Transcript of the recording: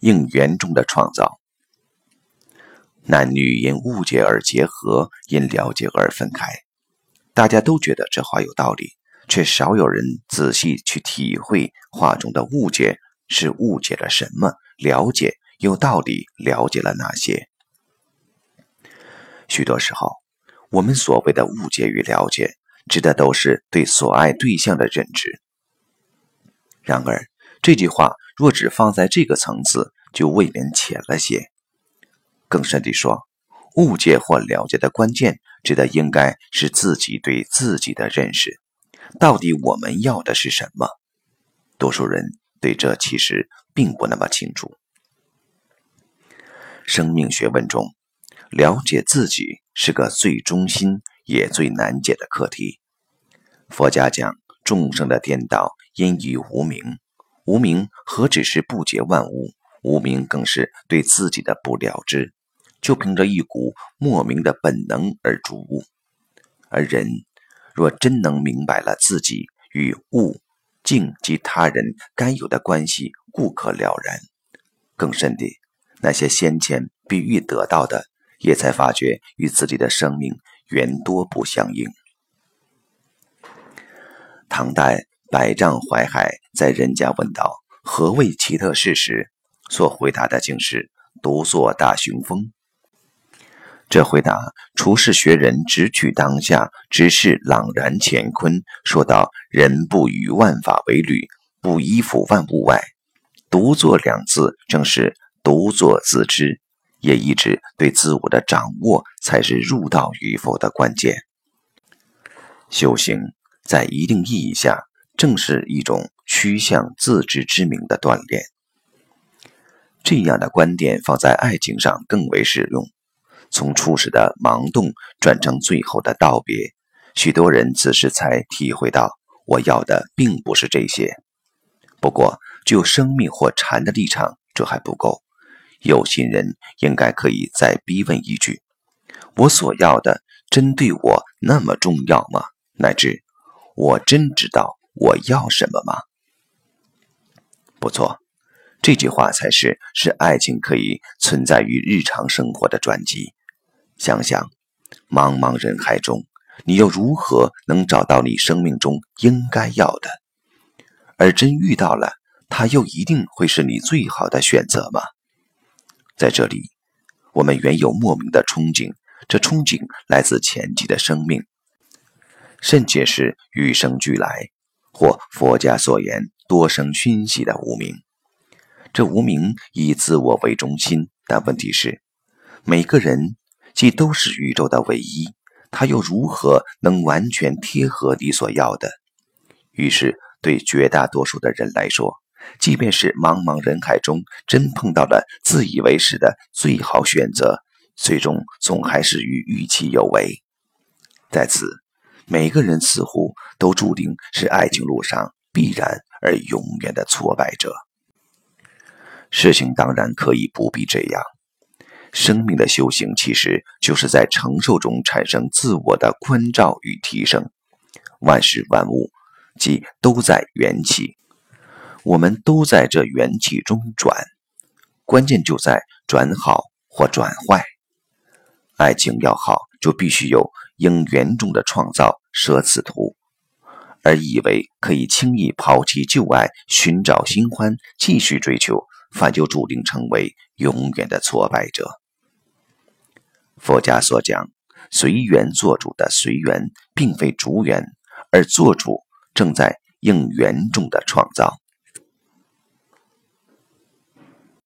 应缘中的创造。男女因误解而结合，因了解而分开。大家都觉得这话有道理，却少有人仔细去体会话中的误解是误解了什么，了解又到底了解了哪些。许多时候，我们所谓的误解与了解，指的都是对所爱对象的认知。然而，这句话若只放在这个层次，就未免浅了些。更甚地说，误解或了解的关键，指的应该是自己对自己的认识。到底我们要的是什么？多数人对这其实并不那么清楚。生命学问中。了解自己是个最中心也最难解的课题。佛家讲众生的颠倒因于无明，无名何止是不解万物，无名更是对自己的不了知，就凭着一股莫名的本能而逐物。而人若真能明白了自己与物、境及他人该有的关系，故可了然。更甚的，那些先前必欲得到的。也才发觉与自己的生命原多不相应。唐代百丈怀海在人家问道：“何谓奇特事时，所回答的竟是“独坐大雄风”。这回答除是学人直取当下，只是朗然乾坤。说到人不与万法为侣，不依附万物外，独坐两字正是独坐自知。也一直对自我的掌握才是入道与否的关键。修行在一定意义下，正是一种趋向自知之明的锻炼。这样的观点放在爱情上更为适用。从初始的盲动转成最后的道别，许多人此时才体会到，我要的并不是这些。不过，就生命或禅的立场，这还不够。有心人应该可以再逼问一句：“我所要的真对我那么重要吗？乃至我真知道我要什么吗？”不错，这句话才是使爱情可以存在于日常生活的转机。想想，茫茫人海中，你又如何能找到你生命中应该要的？而真遇到了，他又一定会是你最好的选择吗？在这里，我们原有莫名的憧憬，这憧憬来自前期的生命，甚且是与生俱来，或佛家所言多生熏习的无名。这无名以自我为中心，但问题是，每个人既都是宇宙的唯一，他又如何能完全贴合你所要的？于是，对绝大多数的人来说，即便是茫茫人海中真碰到了自以为是的最好选择，最终总还是与预期有违。在此，每个人似乎都注定是爱情路上必然而永远的挫败者。事情当然可以不必这样。生命的修行其实就是在承受中产生自我的关照与提升。万事万物，即都在缘起。我们都在这元气中转，关键就在转好或转坏。爱情要好，就必须有应缘中的创造舍此图，而以为可以轻易抛弃旧爱，寻找新欢，继续追求，反就注定成为永远的挫败者。佛家所讲随缘做主的随缘，并非逐缘，而做主正在应缘中的创造。